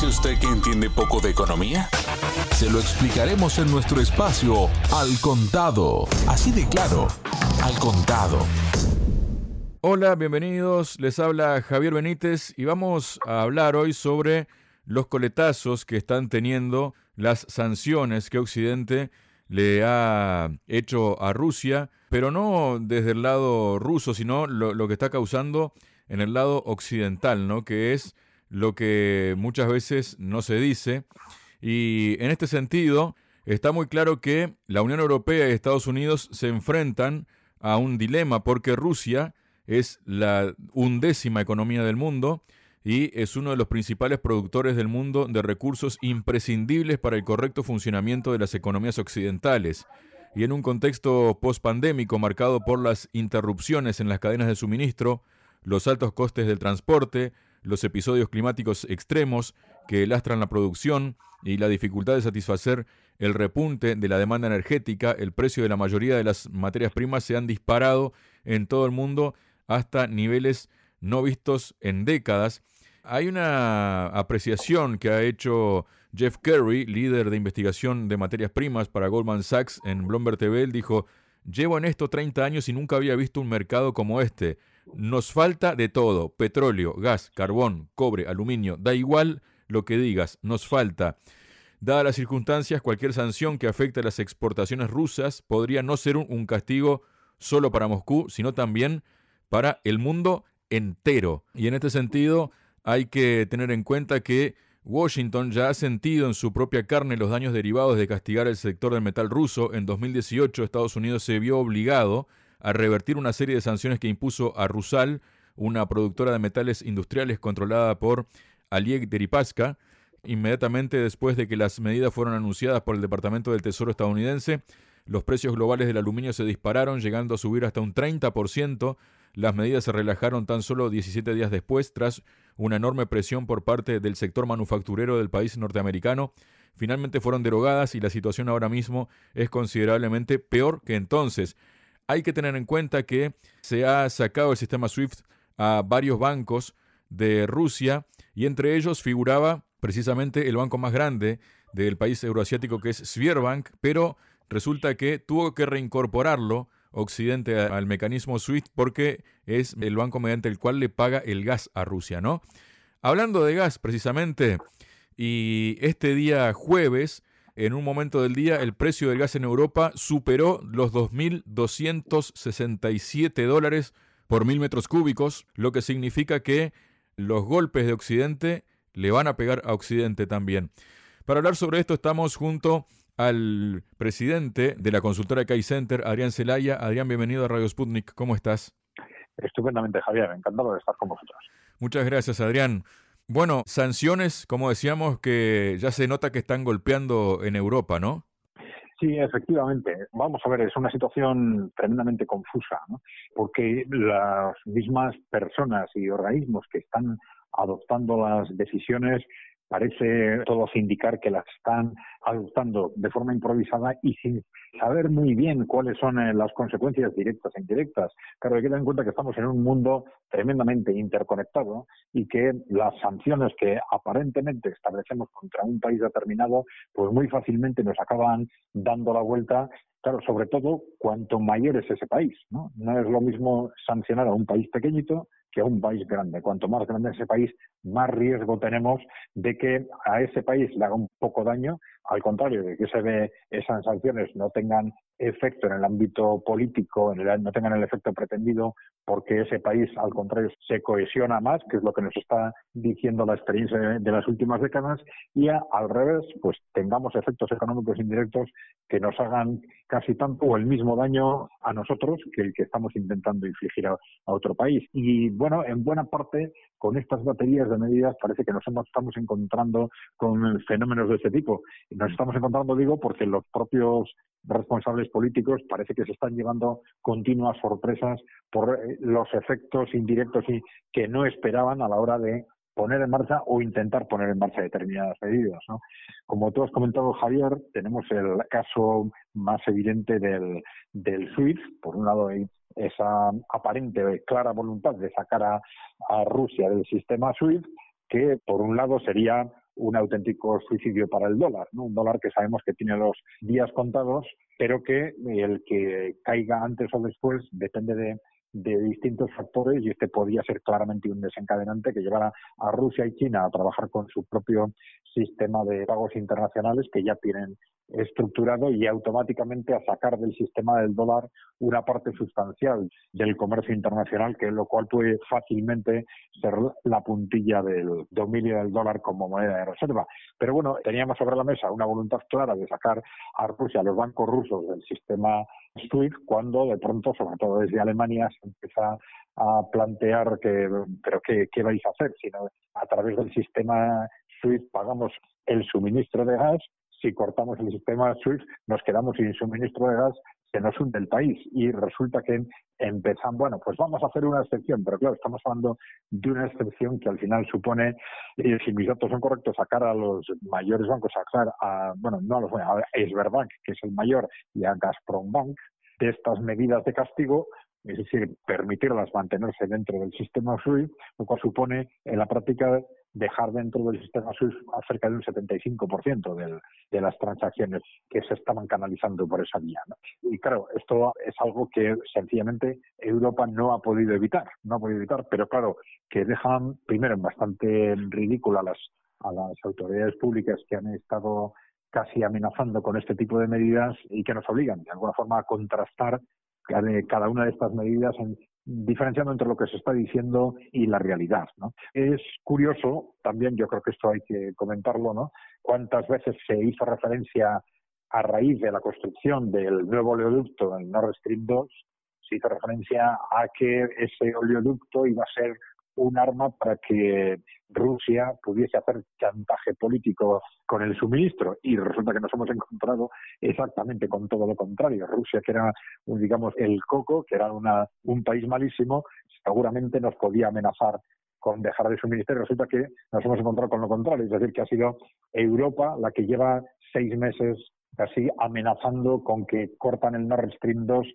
dice usted que entiende poco de economía? Se lo explicaremos en nuestro espacio Al Contado. Así de claro, Al Contado. Hola, bienvenidos. Les habla Javier Benítez y vamos a hablar hoy sobre los coletazos que están teniendo las sanciones que Occidente le ha hecho a Rusia, pero no desde el lado ruso, sino lo, lo que está causando en el lado occidental, ¿no? Que es lo que muchas veces no se dice. Y en este sentido, está muy claro que la Unión Europea y Estados Unidos se enfrentan a un dilema porque Rusia es la undécima economía del mundo y es uno de los principales productores del mundo de recursos imprescindibles para el correcto funcionamiento de las economías occidentales. Y en un contexto post-pandémico marcado por las interrupciones en las cadenas de suministro, los altos costes del transporte, los episodios climáticos extremos que lastran la producción y la dificultad de satisfacer el repunte de la demanda energética, el precio de la mayoría de las materias primas se han disparado en todo el mundo hasta niveles no vistos en décadas. Hay una apreciación que ha hecho Jeff Kerry, líder de investigación de materias primas para Goldman Sachs en Bloomberg TV. Dijo, llevo en esto 30 años y nunca había visto un mercado como este. Nos falta de todo, petróleo, gas, carbón, cobre, aluminio, da igual lo que digas, nos falta. Dadas las circunstancias, cualquier sanción que afecte a las exportaciones rusas podría no ser un, castigo solo para Moscú, sino también para el mundo entero. Y en este sentido hay que tener en cuenta que Washington ya ha sentido en su propia carne los daños derivados de castigar el sector del metal ruso. En 2018 Estados Unidos se vio obligado a revertir una serie de sanciones que impuso a Rusal, una productora de metales industriales controlada por Alieg Deripaska, inmediatamente después de que las medidas fueron anunciadas por el Departamento del Tesoro estadounidense. Los precios globales del aluminio se dispararon, llegando a subir hasta un 30%. Las medidas se relajaron tan solo 17 días después, tras una enorme presión por parte del sector manufacturero del país norteamericano. Finalmente fueron derogadas y la situación ahora mismo es considerablemente peor que entonces. Hay que tener en cuenta que se ha sacado el sistema SWIFT a varios bancos de Rusia y entre ellos figuraba precisamente el banco más grande del país euroasiático que es Sberbank, pero resulta que tuvo que reincorporarlo Occidente al mecanismo SWIFT porque es el banco mediante el cual le paga el gas a Rusia, ¿no? Hablando de gas precisamente, y este día jueves en un momento del día el precio del gas en Europa superó los 2.267 dólares por mil metros cúbicos, lo que significa que los golpes de Occidente le van a pegar a Occidente también. Para hablar sobre esto estamos junto al presidente de la consultora Kai Center, Adrián Celaya. Adrián, bienvenido a Radio Sputnik. ¿Cómo estás? Estupendamente, Javier. Encantado de estar con vosotros. Muchas gracias, Adrián. Bueno, sanciones, como decíamos, que ya se nota que están golpeando en Europa, ¿no? Sí, efectivamente. Vamos a ver, es una situación tremendamente confusa, ¿no? porque las mismas personas y organismos que están adoptando las decisiones parece todos indicar que las están adoptando de forma improvisada y sin saber muy bien cuáles son eh, las consecuencias directas e indirectas. Claro, hay que tener en cuenta que estamos en un mundo tremendamente interconectado y que las sanciones que aparentemente establecemos contra un país determinado, pues muy fácilmente nos acaban dando la vuelta Claro, sobre todo cuanto mayor es ese país, ¿no? No es lo mismo sancionar a un país pequeñito que a un país grande. Cuanto más grande es ese país, más riesgo tenemos de que a ese país le haga un poco daño, al contrario de que se ve esas sanciones no tengan efecto en el ámbito político, no tengan el efecto pretendido, porque ese país, al contrario, se cohesiona más, que es lo que nos está diciendo la experiencia de, las últimas décadas, y al revés, pues tengamos efectos económicos indirectos que nos hagan casi tanto o el mismo daño a nosotros que el que estamos intentando infligir a, otro país. Y bueno, en buena parte, con estas baterías de medidas parece que nos estamos encontrando con fenómenos de este tipo. Nos estamos encontrando, digo, porque los propios responsables políticos parece que se están llevando continuas sorpresas por eh, los efectos indirectos y que no esperaban a la hora de poner en marcha o intentar poner en marcha determinadas medidas. Como tú has comentado, Javier, tenemos el caso más evidente del, del SWIFT. Por un lado, hay esa aparente clara voluntad de sacar a, a Rusia del sistema SWIFT, que por un lado sería un auténtico suicidio para el dólar, ¿no? Un dólar que sabemos que tiene los días contados, pero que el que caiga antes o después depende de distintos factores y este podía ser claramente un desencadenante que llevara a Rusia y China a trabajar con su propio sistema de pagos internacionales que ya tienen estructurado y automáticamente a sacar del sistema del dólar una parte sustancial del comercio internacional, que lo cual puede fácilmente ser la puntilla del dominio del dólar como moneda de reserva. Pero bueno, teníamos sobre la mesa una voluntad clara de sacar a Rusia, a los bancos rusos del sistema SWIFT, cuando de pronto, sobre todo desde Alemania, se empieza a plantear que, pero qué, qué vais a hacer, sino a través del sistema SWIFT pagamos el suministro de gas si cortamos el sistema SWIFT nos quedamos sin suministro de gas, se nos hunde el país. Y resulta que empezan, bueno, pues vamos a hacer una excepción, pero claro, estamos hablando de una excepción que al final supone, y si mis datos son correctos, sacar a los mayores bancos, sacar a, bueno, no a los a Sberbank, que es el mayor, y a Gazprom Bank, de estas medidas de castigo, es decir, permitirlas mantenerse dentro del sistema SWIFT, lo cual supone en la práctica dejar dentro del sistema SWIFT cerca de un 75% del, de las transacciones que se estaban canalizando por esa vía. Y claro, esto es algo que sencillamente Europa no ha podido evitar, no ha podido evitar, pero claro, que dejan primero en bastante ridícula a las, a las autoridades públicas que han estado casi amenazando con este tipo de medidas y que nos obligan de alguna forma a contrastar cada una de estas medidas en, diferenciando entre lo que se está diciendo y la realidad. ¿no? Es curioso, también yo creo que esto hay que comentarlo, ¿no? cuántas veces se hizo referencia a raíz de la construcción del nuevo oleoducto en Nord Stream 2, se hizo referencia a que ese oleoducto iba a ser un arma para que Rusia pudiese hacer chantaje político con el suministro y resulta que nos hemos encontrado exactamente con todo lo contrario. Rusia, que era, digamos, el coco, que era una, un país malísimo, seguramente nos podía amenazar con dejar de suministrar y resulta que nos hemos encontrado con lo contrario, es decir, que ha sido Europa la que lleva seis meses casi amenazando con que cortan el Nord Stream 2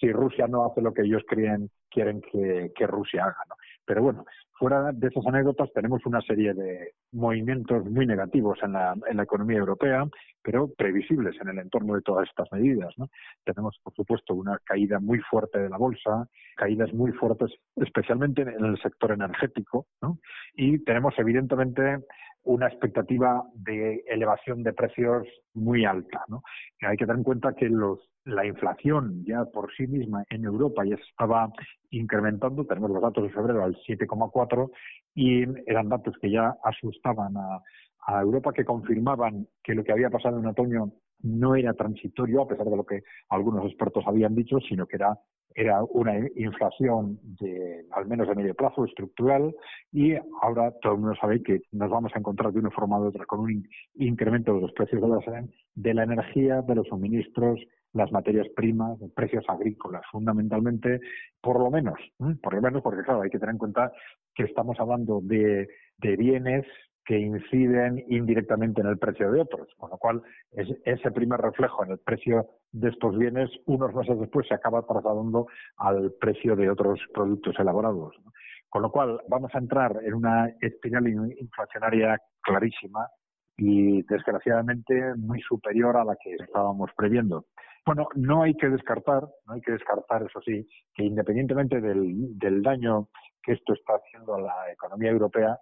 si Rusia no hace lo que ellos creen, quieren que, Rusia haga. Pero bueno, fuera de esas anécdotas tenemos una serie de movimientos muy negativos en la, en la economía europea, pero previsibles en el entorno de todas estas medidas. ¿no? Tenemos, por supuesto, una caída muy fuerte de la bolsa, caídas muy fuertes, especialmente en el sector energético, ¿no? y tenemos, evidentemente, una expectativa de elevación de precios muy alta. ¿no? Hay que tener en cuenta que los, la inflación ya por sí misma en Europa ya estaba incrementando, tenemos los datos de febrero al 7,4 y eran datos que ya asustaban a, a Europa, que confirmaban que lo que había pasado en otoño no era transitorio, a pesar de lo que algunos expertos habían dicho, sino que era, era una inflación de al menos de medio plazo, estructural, y ahora todo el mundo sabe que nos vamos a encontrar de una forma u otra con un incremento de los precios de la, de la energía, de los suministros, las materias primas, precios agrícolas, fundamentalmente, por lo menos, por lo menos porque claro, hay que tener en cuenta que estamos hablando de, de bienes que inciden indirectamente en el precio de otros, con lo cual ese primer reflejo en el precio de estos bienes unos meses después se acaba trasladando al precio de otros productos elaborados. Con lo cual vamos a entrar en una espiral inflacionaria clarísima y desgraciadamente muy superior a la que estábamos previendo. Bueno, no hay que descartar, no hay que descartar, eso sí, que independientemente del daño que esto está haciendo a la economía europea,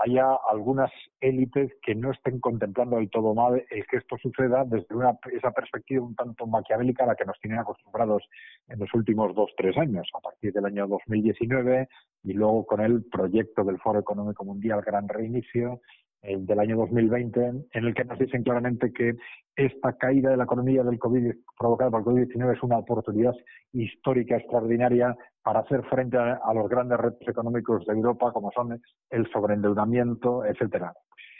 haya algunas élites que no estén contemplando del todo mal el que esto suceda desde una, esa perspectiva un tanto maquiavélica a la que nos tienen acostumbrados en los últimos dos, tres años, a partir del año 2019 y luego con el proyecto del Foro Económico Mundial Gran Reinicio el del año 2020, en el que nos dicen claramente que esta caída de la economía del COVID provocada por el COVID-19 es una oportunidad histórica extraordinaria para hacer frente a, los grandes retos económicos de Europa, como son el sobreendeudamiento, etcétera.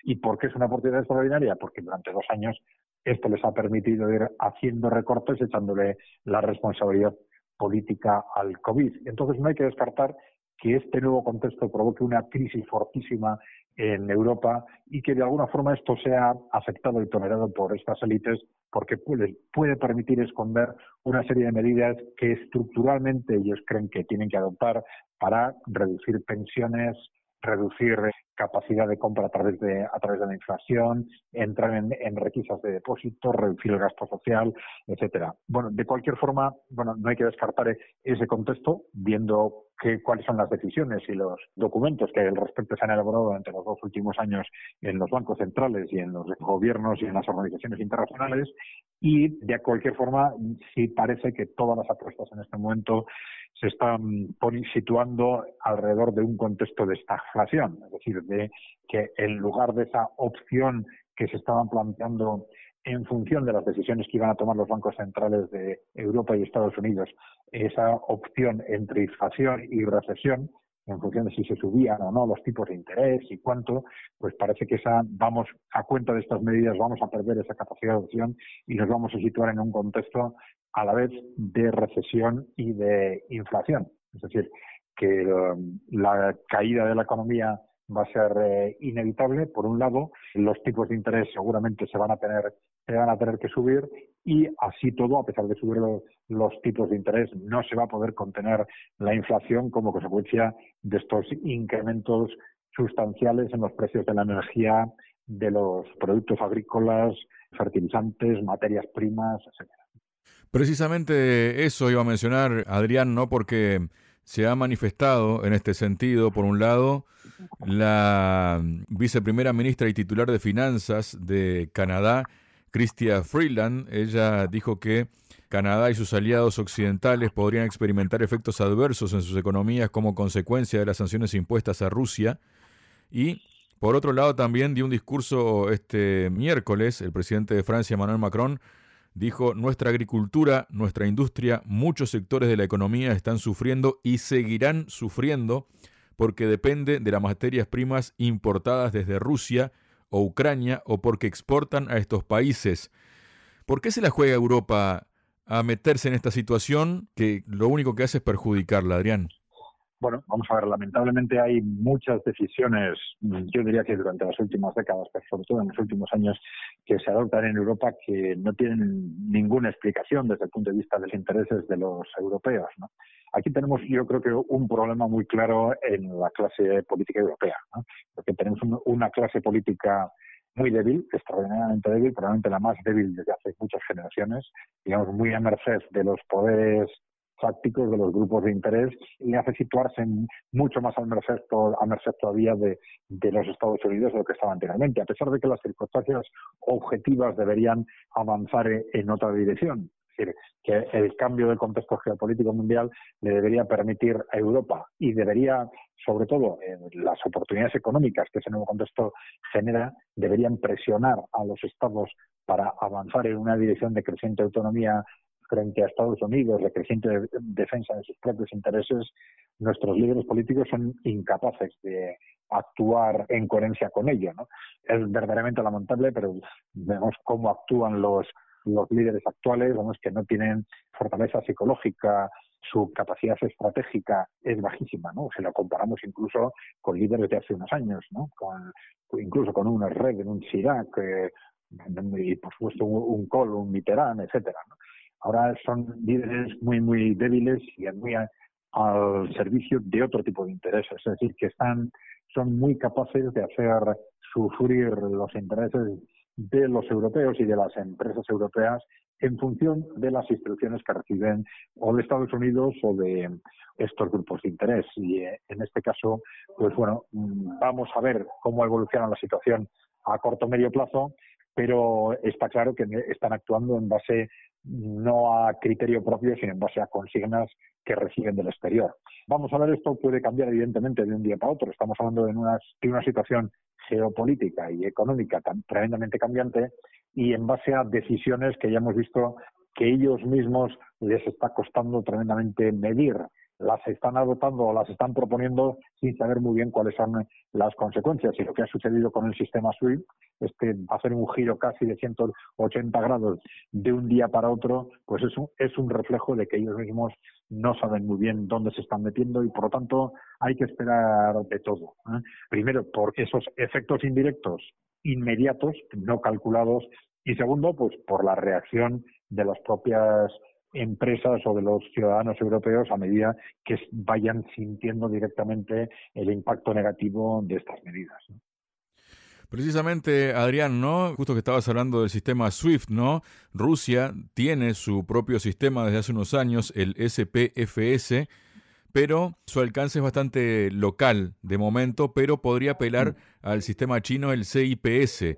¿Y por qué es una oportunidad extraordinaria? Porque durante dos años esto les ha permitido ir haciendo recortes, echándole la responsabilidad política al COVID. Entonces no hay que descartar que este nuevo contexto provoque una crisis fortísima en Europa y que de alguna forma esto sea aceptado y tolerado por estas élites porque puede, puede permitir esconder una serie de medidas que estructuralmente ellos creen que tienen que adoptar para reducir pensiones, reducir capacidad de compra a través de, a través de la inflación, entrar en, en requisas de depósitos, reducir el gasto social, etcétera. Bueno, de cualquier forma, bueno, no hay que descartar ese contexto viendo que, cuáles son las decisiones y los documentos que al respecto se han elaborado durante los dos últimos años en los bancos centrales y en los gobiernos y en las organizaciones internacionales y de cualquier forma sí parece que todas las apuestas en este momento se están situando alrededor de un contexto de estagflación, es decir, de que en lugar de esa opción que se estaban planteando en función de las decisiones que iban a tomar los bancos centrales de Europa y Estados Unidos, esa opción entre inflación y recesión, en función de si se subían o no los tipos de interés y cuánto, pues parece que esa vamos a cuenta de estas medidas vamos a perder esa capacidad de opción y nos vamos a situar en un contexto a la vez de recesión y de inflación. Es decir, que um, la caída de la economía va a ser eh, inevitable. Por un lado, los tipos de interés seguramente se van a tener se van a tener que subir y así todo, a pesar de subir los, tipos de interés, no se va a poder contener la inflación como consecuencia de estos incrementos sustanciales en los precios de la energía, de los productos agrícolas, fertilizantes, materias primas, etcétera. Precisamente eso iba a mencionar Adrián, ¿no? Porque se ha manifestado en este sentido, por un lado, la viceprimera ministra y titular de Finanzas de Canadá, Chrystia Freeland. Ella dijo que Canadá y sus aliados occidentales podrían experimentar efectos adversos en sus economías como consecuencia de las sanciones impuestas a Rusia. Y por otro lado, también dio un discurso este miércoles el presidente de Francia, Emmanuel Macron, dijo, nuestra agricultura, nuestra industria, muchos sectores de la economía están sufriendo y seguirán sufriendo porque depende de las materias primas importadas desde Rusia o Ucrania o porque exportan a estos países. ¿Por qué se la juega Europa a meterse en esta situación que lo único que hace es perjudicarla, Adrián? Bueno, vamos a ver, lamentablemente hay muchas decisiones, yo diría que durante las últimas décadas, pero sobre todo en los últimos años, que se adoptan en Europa que no tienen ninguna explicación desde el punto de vista de los intereses de los europeos. Aquí tenemos, yo creo que, un problema muy claro en la clase política europea, porque tenemos una clase política muy débil, extraordinariamente débil, probablemente la más débil desde hace muchas generaciones, digamos, muy a merced de los poderes fácticos de los grupos de interés y hace situarse mucho más al merced, a merced todavía de, de, los Estados Unidos de lo que estaba anteriormente, a pesar de que las circunstancias objetivas deberían avanzar en, otra dirección. Es decir, que el cambio del contexto geopolítico mundial le debería permitir a Europa y debería, sobre todo, las oportunidades económicas que ese nuevo contexto genera, deberían presionar a los estados para avanzar en una dirección de creciente autonomía frente a Estados Unidos, la creciente defensa de sus propios intereses, nuestros líderes políticos son incapaces de actuar en coherencia con ello. ¿no? Es verdaderamente lamentable, pero vemos cómo actúan los, los líderes actuales, vemos que no tienen fortaleza psicológica, su capacidad estratégica es bajísima, ¿no? Si lo comparamos incluso con líderes de hace unos años, ¿no? Con, incluso con un Red, un Chirac, eh, y por supuesto un, un Kohl, un Mitterrand, etcétera. Ahora son líderes muy, muy débiles y muy al servicio de otro tipo de intereses. Es decir, que están, son muy capaces de hacer sufrir los intereses de los europeos y de las empresas europeas en función de las instrucciones que reciben o de Estados Unidos o de estos grupos de interés. Y eh, en este caso, pues bueno, mm, vamos a ver cómo evoluciona la situación a corto medio plazo, pero está claro que están actuando en base no a criterio propio, sino en base a consignas que reciben del exterior. Vamos a ver, esto puede cambiar evidentemente de un día para otro. Estamos hablando de una, situación geopolítica y económica tremendamente cambiante y en base a decisiones que ya hemos visto que ellos mismos les está costando tremendamente medir las están adoptando o las están proponiendo sin saber muy bien cuáles son las consecuencias. Y lo que ha sucedido con el sistema SWIFT es que hacer un giro casi de 180 grados de un día para otro, pues es un, es un reflejo de que ellos mismos no saben muy bien dónde se están metiendo y por lo tanto hay que esperar de todo. ¿eh? Primero, por esos efectos indirectos inmediatos, no calculados, y segundo, pues por la reacción de las propias empresas o de los ciudadanos europeos a medida que vayan sintiendo directamente el impacto negativo de estas medidas. Precisamente, Adrián, ¿no? Justo que estabas hablando del sistema SWIFT, ¿no? Rusia tiene su propio sistema desde hace unos años, el SPFS, pero su alcance es bastante local de momento, pero podría apelar al sistema chino, el CIPS.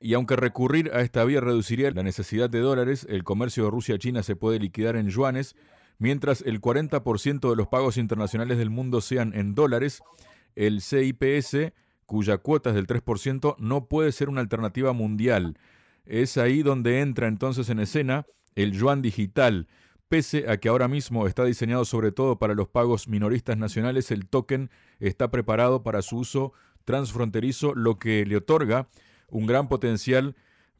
Y aunque recurrir a esta vía reduciría la necesidad de dólares, el comercio de Rusia-China se puede liquidar en yuanes, mientras el 40% de los pagos internacionales del mundo sean en dólares, el CIPS cuya cuota es del 3%, no puede ser una alternativa mundial. Es ahí donde entra entonces en escena el yuan digital. Pese a que ahora mismo está diseñado sobre todo para los pagos minoristas nacionales, el token está preparado para su uso transfronterizo, lo que le otorga un gran potencial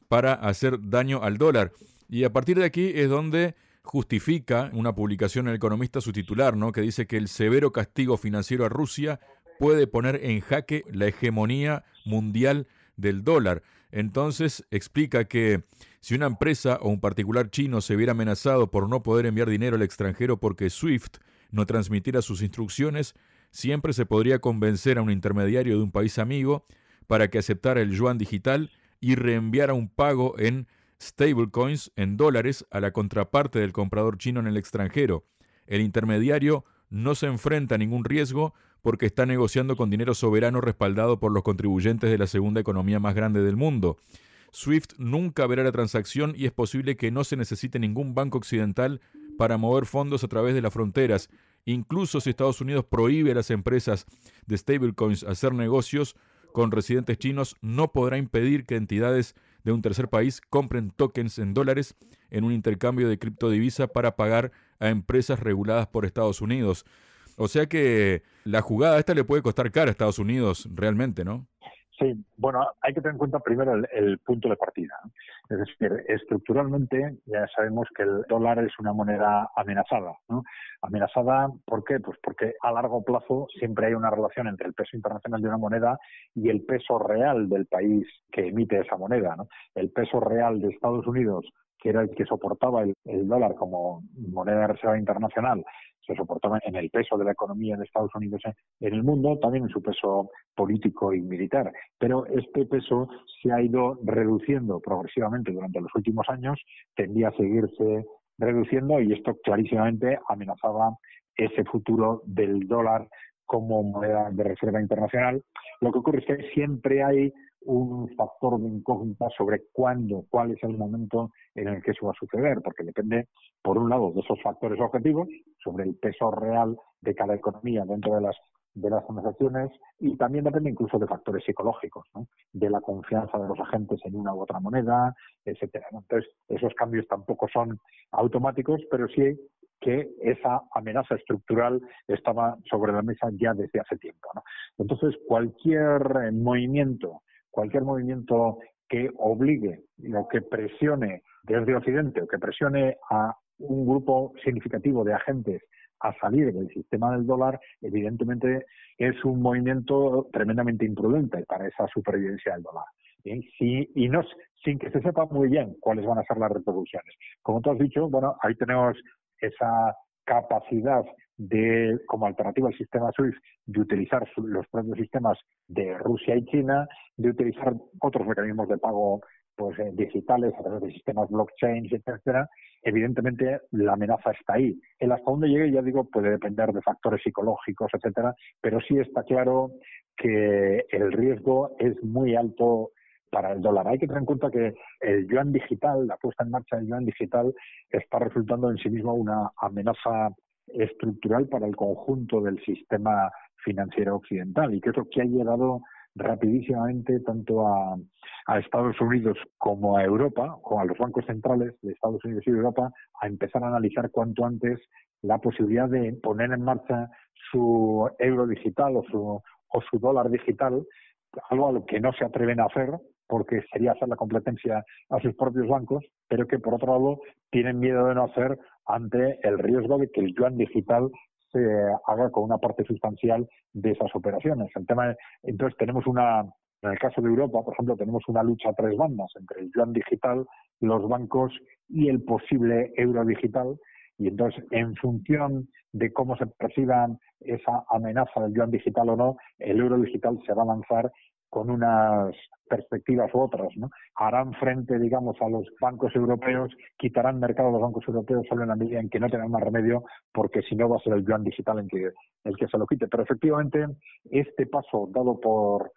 para hacer daño al dólar. Y a partir de aquí es donde justifica una publicación en El Economista su titular, ¿no? que dice que el severo castigo financiero a Rusia puede poner en jaque la hegemonía mundial del dólar. Entonces explica que si una empresa o un particular chino se viera amenazado por no poder enviar dinero al extranjero porque SWIFT no transmitiera sus instrucciones, siempre se podría convencer a un intermediario de un país amigo para que aceptara el yuan digital y reenviara un pago en stablecoins, en dólares, a la contraparte del comprador chino en el extranjero. El intermediario no se enfrenta a ningún riesgo porque está negociando con dinero soberano respaldado por los contribuyentes de la segunda economía más grande del mundo. SWIFT nunca verá la transacción y es posible que no se necesite ningún banco occidental para mover fondos a través de las fronteras. Incluso si Estados Unidos prohíbe a las empresas de stablecoins hacer negocios con residentes chinos, no podrá impedir que entidades de un tercer país compren tokens en dólares en un intercambio de criptodivisa para pagar a empresas reguladas por Estados Unidos. O sea que la jugada esta le puede costar cara a Estados Unidos realmente, ¿no? Sí, bueno, hay que tener en cuenta primero el, punto de partida. Es decir, estructuralmente ya sabemos que el dólar es una moneda amenazada. ¿no? Amenazada, ¿por qué? Pues porque a largo plazo siempre hay una relación entre el peso internacional de una moneda y el peso real del país que emite esa moneda. ¿no? El peso real de Estados Unidos que era el que soportaba el, dólar como moneda de reserva internacional, se soportaba en el peso de la economía de Estados Unidos en el mundo, también en su peso político y militar. Pero este peso se ha ido reduciendo progresivamente durante los últimos años, tendía a seguirse reduciendo y esto clarísimamente amenazaba ese futuro del dólar como moneda de reserva internacional. Lo que ocurre es que siempre hay un factor de incógnita sobre cuándo, cuál es el momento en el que eso va a suceder, porque depende, por un lado, de esos factores objetivos, sobre el peso real de cada economía dentro de las de las transacciones y también depende incluso de factores psicológicos, ¿no? de la confianza de los agentes en una u otra moneda, etcétera. Entonces, esos cambios tampoco son automáticos, pero sí que esa amenaza estructural estaba sobre la mesa ya desde hace tiempo. Entonces, cualquier movimiento cualquier movimiento que obligue o que presione desde Occidente o que presione a un grupo significativo de agentes a salir del sistema del dólar, evidentemente es un movimiento tremendamente imprudente para esa supervivencia del dólar. y no, sin que se sepa muy bien cuáles van a ser las repercusiones. Como tú has dicho, bueno, ahí tenemos esa capacidad de, como alternativa al sistema SWIFT, de utilizar los propios sistemas de Rusia y China, de utilizar otros mecanismos de pago pues eh, digitales a través de sistemas blockchain, etcétera, evidentemente la amenaza está ahí. El hasta dónde llegue, ya digo, puede depender de factores psicológicos, etcétera, pero sí está claro que el riesgo es muy alto para el dólar. Hay que tener en cuenta que el yuan digital, la puesta en marcha del yuan digital, está resultando en sí mismo una amenaza estructural para el conjunto del sistema financiero occidental y que es lo que ha llegado rapidísimamente tanto a, a, Estados Unidos como a Europa, o a los bancos centrales de Estados Unidos y Europa, a empezar a analizar cuanto antes la posibilidad de poner en marcha su euro digital o su, o su dólar digital, algo a lo que no se atreven a hacer porque sería hacer la competencia a sus propios bancos, pero que por otro lado tienen miedo de no hacer ante el riesgo de que el yuan digital se haga con una parte sustancial de esas operaciones. El tema, entonces tenemos una En el caso de Europa, por ejemplo, tenemos una lucha a tres bandas entre el yuan digital, los bancos y el posible euro digital. Y entonces, en función de cómo se perciban esa amenaza del yuan digital o no, el euro digital se va a lanzar con unas perspectivas u otras, ¿no? Harán frente, digamos, a los bancos europeos, quitarán mercado a los bancos europeos solo en la medida en que no tengan más remedio, porque si no va a ser el yuan digital en que el que se lo quite. Pero efectivamente, este paso dado por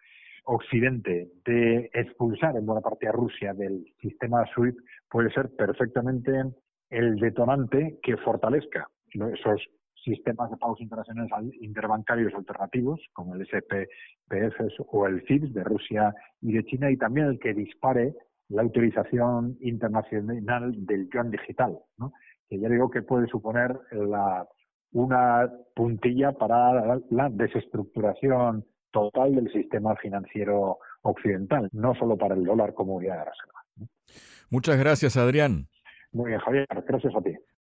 Occidente de expulsar en buena parte a Rusia del sistema SWIFT puede ser perfectamente el detonante que fortalezca esos sistemas de pagos internacionales interbancarios alternativos, como el SPPF o el CIPS de Rusia y de China, y también el que dispare la utilización internacional del yuan digital, que ya digo que puede suponer la, una puntilla para la desestructuración total del sistema financiero occidental, no solo para el dólar como unidad de reserva. Muchas gracias, Adrián. Muy bien, Javier. Gracias a ti.